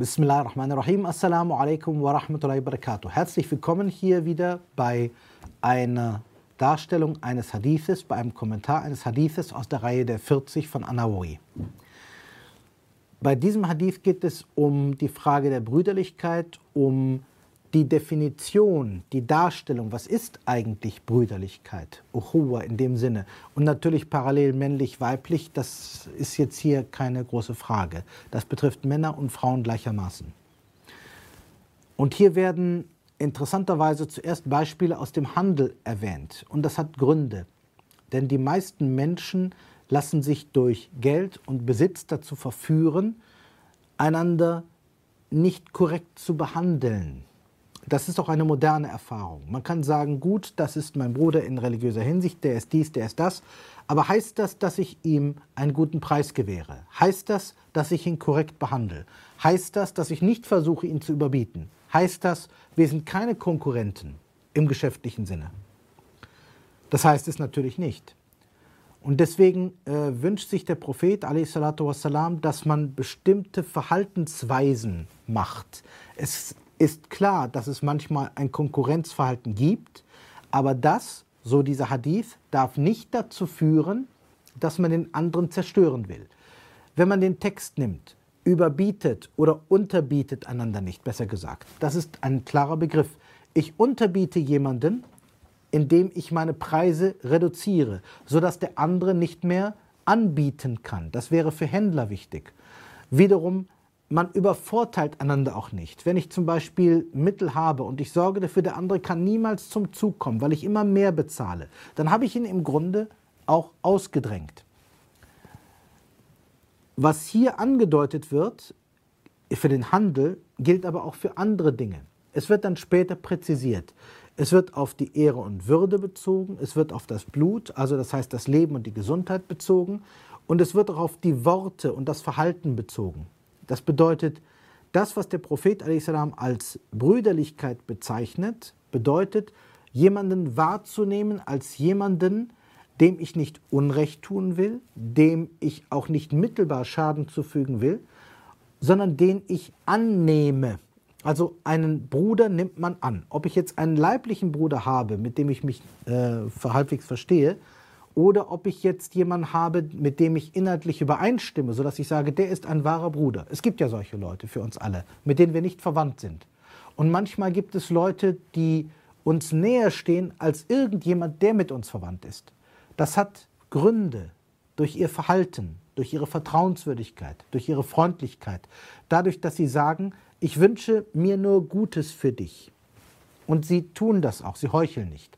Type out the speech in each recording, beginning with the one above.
Bismillahirrahmanirrahim. Assalamu alaikum wa rahmatullahi wa barakatuh. Herzlich willkommen hier wieder bei einer Darstellung eines Hadithes, bei einem Kommentar eines Hadithes aus der Reihe der 40 von Anawi. Bei diesem Hadith geht es um die Frage der Brüderlichkeit, um die Definition, die Darstellung, was ist eigentlich Brüderlichkeit, Uhuwa in dem Sinne. Und natürlich parallel männlich-weiblich, das ist jetzt hier keine große Frage. Das betrifft Männer und Frauen gleichermaßen. Und hier werden interessanterweise zuerst Beispiele aus dem Handel erwähnt. Und das hat Gründe. Denn die meisten Menschen lassen sich durch Geld und Besitz dazu verführen, einander nicht korrekt zu behandeln das ist auch eine moderne Erfahrung. Man kann sagen, gut, das ist mein Bruder in religiöser Hinsicht, der ist dies, der ist das. Aber heißt das, dass ich ihm einen guten Preis gewähre? Heißt das, dass ich ihn korrekt behandle? Heißt das, dass ich nicht versuche, ihn zu überbieten? Heißt das, wir sind keine Konkurrenten im geschäftlichen Sinne? Das heißt es natürlich nicht. Und deswegen äh, wünscht sich der Prophet wassalam, dass man bestimmte Verhaltensweisen macht. Es ist klar, dass es manchmal ein Konkurrenzverhalten gibt, aber das, so dieser Hadith, darf nicht dazu führen, dass man den anderen zerstören will. Wenn man den Text nimmt, überbietet oder unterbietet einander nicht, besser gesagt, das ist ein klarer Begriff. Ich unterbiete jemanden, indem ich meine Preise reduziere, sodass der andere nicht mehr anbieten kann. Das wäre für Händler wichtig. Wiederum man übervorteilt einander auch nicht. Wenn ich zum Beispiel Mittel habe und ich sorge dafür, der andere kann niemals zum Zug kommen, weil ich immer mehr bezahle, dann habe ich ihn im Grunde auch ausgedrängt. Was hier angedeutet wird für den Handel, gilt aber auch für andere Dinge. Es wird dann später präzisiert. Es wird auf die Ehre und Würde bezogen, es wird auf das Blut, also das heißt das Leben und die Gesundheit bezogen, und es wird auch auf die Worte und das Verhalten bezogen. Das bedeutet, das, was der Prophet als Brüderlichkeit bezeichnet, bedeutet, jemanden wahrzunehmen als jemanden, dem ich nicht Unrecht tun will, dem ich auch nicht mittelbar Schaden zufügen will, sondern den ich annehme. Also einen Bruder nimmt man an. Ob ich jetzt einen leiblichen Bruder habe, mit dem ich mich äh, halbwegs verstehe, oder ob ich jetzt jemanden habe, mit dem ich inhaltlich übereinstimme, sodass ich sage, der ist ein wahrer Bruder. Es gibt ja solche Leute für uns alle, mit denen wir nicht verwandt sind. Und manchmal gibt es Leute, die uns näher stehen als irgendjemand, der mit uns verwandt ist. Das hat Gründe durch ihr Verhalten, durch ihre Vertrauenswürdigkeit, durch ihre Freundlichkeit, dadurch, dass sie sagen, ich wünsche mir nur Gutes für dich. Und sie tun das auch, sie heucheln nicht.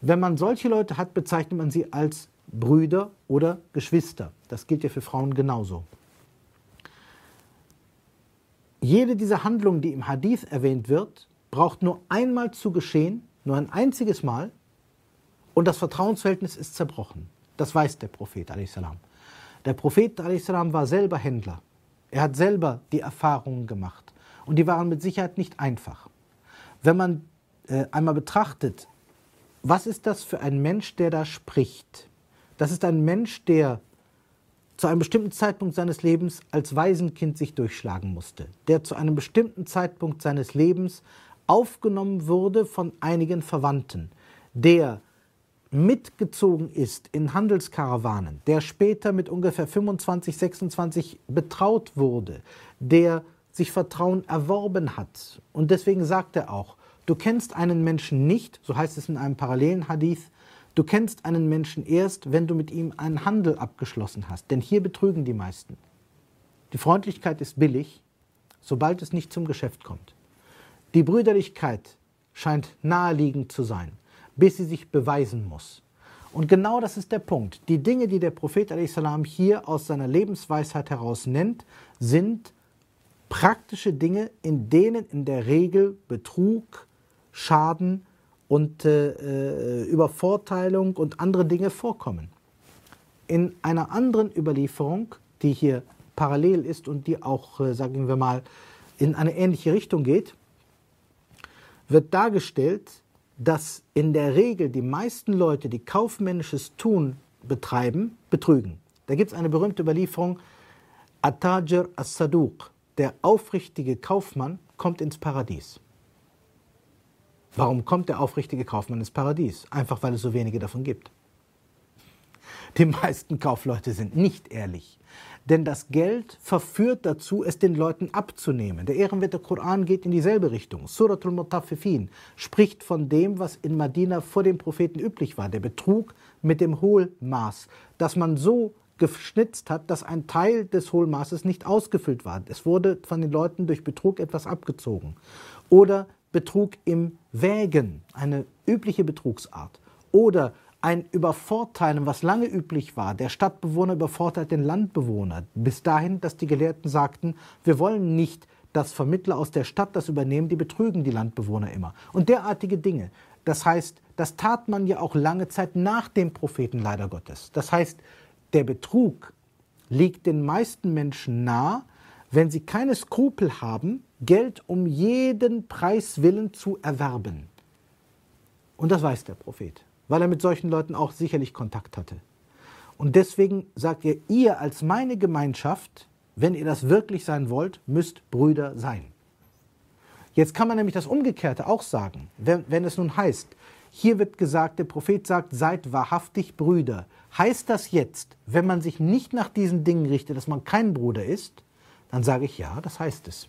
Wenn man solche Leute hat, bezeichnet man sie als Brüder oder Geschwister. Das gilt ja für Frauen genauso. Jede dieser Handlungen, die im Hadith erwähnt wird, braucht nur einmal zu geschehen, nur ein einziges Mal, und das Vertrauensverhältnis ist zerbrochen. Das weiß der Prophet. Der Prophet war selber Händler. Er hat selber die Erfahrungen gemacht. Und die waren mit Sicherheit nicht einfach. Wenn man äh, einmal betrachtet, was ist das für ein Mensch, der da spricht? Das ist ein Mensch, der zu einem bestimmten Zeitpunkt seines Lebens als Waisenkind sich durchschlagen musste, der zu einem bestimmten Zeitpunkt seines Lebens aufgenommen wurde von einigen Verwandten, der mitgezogen ist in Handelskarawanen, der später mit ungefähr 25, 26 betraut wurde, der sich Vertrauen erworben hat. Und deswegen sagt er auch, Du kennst einen Menschen nicht, so heißt es in einem parallelen Hadith, du kennst einen Menschen erst, wenn du mit ihm einen Handel abgeschlossen hast. Denn hier betrügen die meisten. Die Freundlichkeit ist billig, sobald es nicht zum Geschäft kommt. Die Brüderlichkeit scheint naheliegend zu sein, bis sie sich beweisen muss. Und genau das ist der Punkt. Die Dinge, die der Prophet hier aus seiner Lebensweisheit heraus nennt, sind praktische Dinge, in denen in der Regel Betrug, Schaden und äh, äh, Übervorteilung und andere Dinge vorkommen. In einer anderen Überlieferung, die hier parallel ist und die auch, äh, sagen wir mal, in eine ähnliche Richtung geht, wird dargestellt, dass in der Regel die meisten Leute, die kaufmännisches Tun betreiben, betrügen. Da gibt es eine berühmte Überlieferung, Atajir as-Saduq, der aufrichtige Kaufmann kommt ins Paradies. Warum kommt der aufrichtige Kaufmann ins Paradies? Einfach weil es so wenige davon gibt. Die meisten Kaufleute sind nicht ehrlich. Denn das Geld verführt dazu, es den Leuten abzunehmen. Der ehrenwerte Koran geht in dieselbe Richtung. Suratul Mutaffifin spricht von dem, was in Medina vor dem Propheten üblich war, der Betrug mit dem Hohlmaß, dass man so geschnitzt hat, dass ein Teil des Hohlmaßes nicht ausgefüllt war. Es wurde von den Leuten durch Betrug etwas abgezogen. Oder Betrug im Wägen, eine übliche Betrugsart. Oder ein Übervorteilen, was lange üblich war. Der Stadtbewohner übervorteilt den Landbewohner. Bis dahin, dass die Gelehrten sagten, wir wollen nicht, dass Vermittler aus der Stadt das übernehmen, die betrügen die Landbewohner immer. Und derartige Dinge. Das heißt, das tat man ja auch lange Zeit nach dem Propheten leider Gottes. Das heißt, der Betrug liegt den meisten Menschen nah, wenn sie keine Skrupel haben, Geld um jeden Preis willen zu erwerben. Und das weiß der Prophet weil er mit solchen Leuten auch sicherlich Kontakt hatte. Und deswegen sagt er, ihr als meine Gemeinschaft, wenn ihr das wirklich sein wollt, müsst Brüder sein. Jetzt kann man nämlich das Umgekehrte auch sagen, wenn, wenn es nun heißt, hier wird gesagt, der Prophet sagt, seid wahrhaftig Brüder. Heißt das jetzt, wenn man sich nicht nach diesen Dingen richtet, dass man kein Bruder ist? Dann sage ich ja, das heißt es.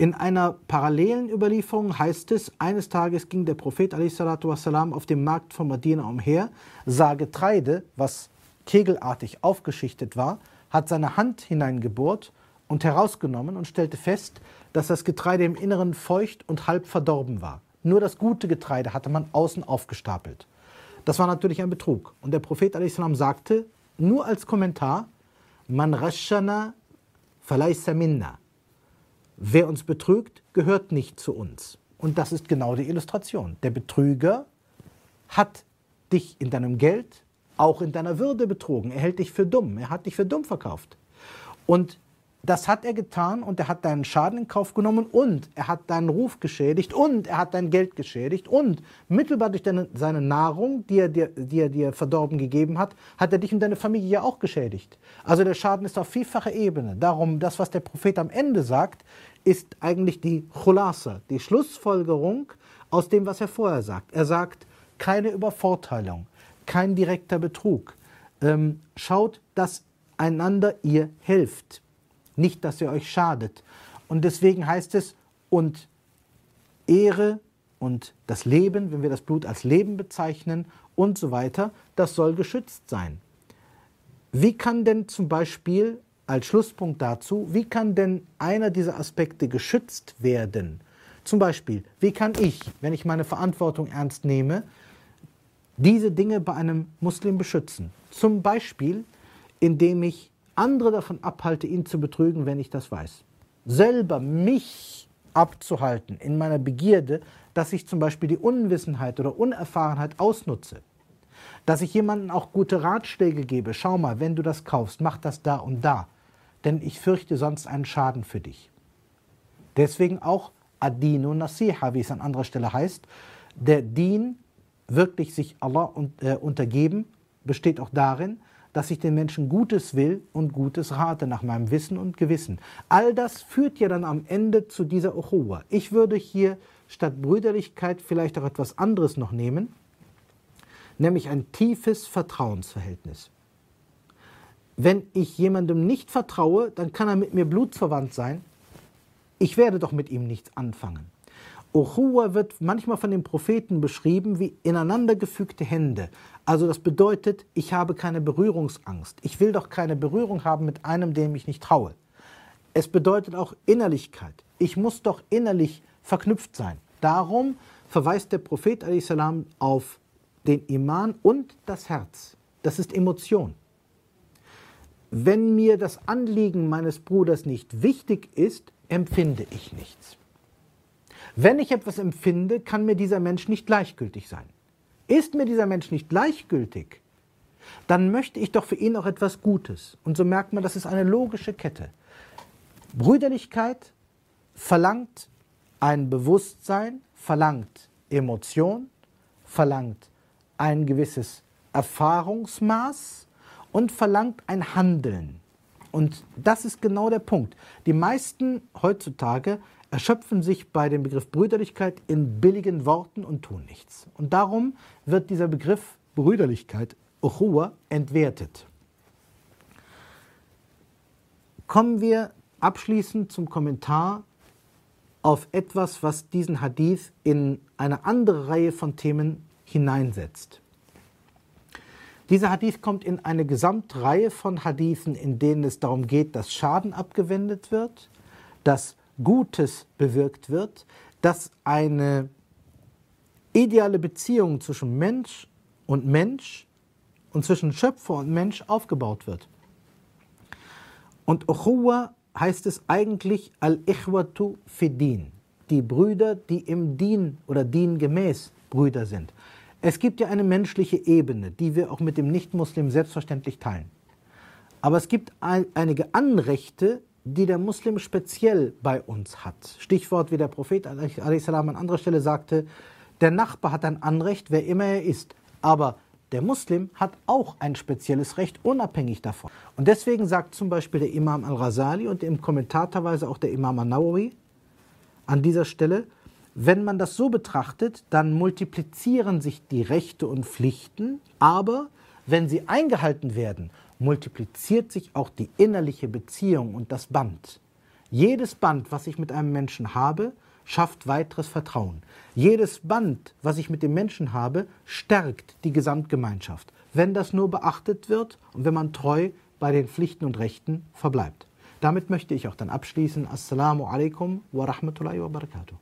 In einer parallelen Überlieferung heißt es, eines Tages ging der Prophet wassalam, auf dem Markt von Medina umher, sah Getreide, was kegelartig aufgeschichtet war, hat seine Hand hineingebohrt und herausgenommen und stellte fest, dass das Getreide im Inneren feucht und halb verdorben war. Nur das gute Getreide hatte man außen aufgestapelt. Das war natürlich ein Betrug. Und der Prophet salam sagte, nur als Kommentar, man rashana falaysa minna. Wer uns betrügt, gehört nicht zu uns. Und das ist genau die Illustration. Der Betrüger hat dich in deinem Geld, auch in deiner Würde betrogen. Er hält dich für dumm. Er hat dich für dumm verkauft. Und das hat er getan und er hat deinen Schaden in Kauf genommen und er hat deinen Ruf geschädigt und er hat dein Geld geschädigt und mittelbar durch deine, seine Nahrung, die er, dir, die er dir verdorben gegeben hat, hat er dich und deine Familie ja auch geschädigt. Also der Schaden ist auf vielfacher Ebene. Darum, das, was der Prophet am Ende sagt, ist eigentlich die Chulasa, die Schlussfolgerung aus dem, was er vorher sagt. Er sagt, keine Übervorteilung, kein direkter Betrug. Ähm, schaut, dass einander ihr helft nicht, dass ihr euch schadet. Und deswegen heißt es, und Ehre und das Leben, wenn wir das Blut als Leben bezeichnen und so weiter, das soll geschützt sein. Wie kann denn zum Beispiel als Schlusspunkt dazu, wie kann denn einer dieser Aspekte geschützt werden? Zum Beispiel, wie kann ich, wenn ich meine Verantwortung ernst nehme, diese Dinge bei einem Muslim beschützen? Zum Beispiel, indem ich andere davon abhalte, ihn zu betrügen, wenn ich das weiß. Selber mich abzuhalten in meiner Begierde, dass ich zum Beispiel die Unwissenheit oder Unerfahrenheit ausnutze. Dass ich jemandem auch gute Ratschläge gebe. Schau mal, wenn du das kaufst, mach das da und da. Denn ich fürchte sonst einen Schaden für dich. Deswegen auch Adinu Nasiha, wie es an anderer Stelle heißt. Der Dien, wirklich sich Allah äh, untergeben, besteht auch darin, dass ich den Menschen Gutes will und Gutes rate nach meinem Wissen und Gewissen. All das führt ja dann am Ende zu dieser Uchuwa. Ich würde hier statt Brüderlichkeit vielleicht auch etwas anderes noch nehmen, nämlich ein tiefes Vertrauensverhältnis. Wenn ich jemandem nicht vertraue, dann kann er mit mir blutsverwandt sein. Ich werde doch mit ihm nichts anfangen. Ochuwa wird manchmal von den Propheten beschrieben wie ineinandergefügte Hände. Also das bedeutet, ich habe keine Berührungsangst. Ich will doch keine Berührung haben mit einem, dem ich nicht traue. Es bedeutet auch Innerlichkeit. Ich muss doch innerlich verknüpft sein. Darum verweist der Prophet salam auf den Iman und das Herz. Das ist Emotion. Wenn mir das Anliegen meines Bruders nicht wichtig ist, empfinde ich nichts. Wenn ich etwas empfinde, kann mir dieser Mensch nicht gleichgültig sein. Ist mir dieser Mensch nicht gleichgültig, dann möchte ich doch für ihn auch etwas Gutes. Und so merkt man, das ist eine logische Kette. Brüderlichkeit verlangt ein Bewusstsein, verlangt Emotion, verlangt ein gewisses Erfahrungsmaß und verlangt ein Handeln. Und das ist genau der Punkt. Die meisten heutzutage erschöpfen sich bei dem Begriff Brüderlichkeit in billigen Worten und tun nichts. Und darum wird dieser Begriff Brüderlichkeit, Uchuwa, entwertet. Kommen wir abschließend zum Kommentar auf etwas, was diesen Hadith in eine andere Reihe von Themen hineinsetzt. Dieser Hadith kommt in eine Gesamtreihe von Hadithen, in denen es darum geht, dass Schaden abgewendet wird, dass Gutes bewirkt wird, dass eine ideale Beziehung zwischen Mensch und Mensch und zwischen Schöpfer und Mensch aufgebaut wird. Und Uchuwa heißt es eigentlich Al-Ikhwatu Fidin, die Brüder, die im Din oder Din gemäß Brüder sind. Es gibt ja eine menschliche Ebene, die wir auch mit dem Nichtmuslim selbstverständlich teilen. Aber es gibt ein, einige Anrechte, die der Muslim speziell bei uns hat. Stichwort, wie der Prophet an anderer Stelle sagte, der Nachbar hat ein Anrecht, wer immer er ist. Aber der Muslim hat auch ein spezielles Recht, unabhängig davon. Und deswegen sagt zum Beispiel der Imam al-Rasali und im Kommentar teilweise auch der Imam al-Nawawi an dieser Stelle, wenn man das so betrachtet, dann multiplizieren sich die Rechte und Pflichten, aber wenn sie eingehalten werden, multipliziert sich auch die innerliche Beziehung und das Band. Jedes Band, was ich mit einem Menschen habe, schafft weiteres Vertrauen. Jedes Band, was ich mit dem Menschen habe, stärkt die Gesamtgemeinschaft, wenn das nur beachtet wird und wenn man treu bei den Pflichten und Rechten verbleibt. Damit möchte ich auch dann abschließen. Assalamu alaikum wa rahmatullahi wa barakatuh.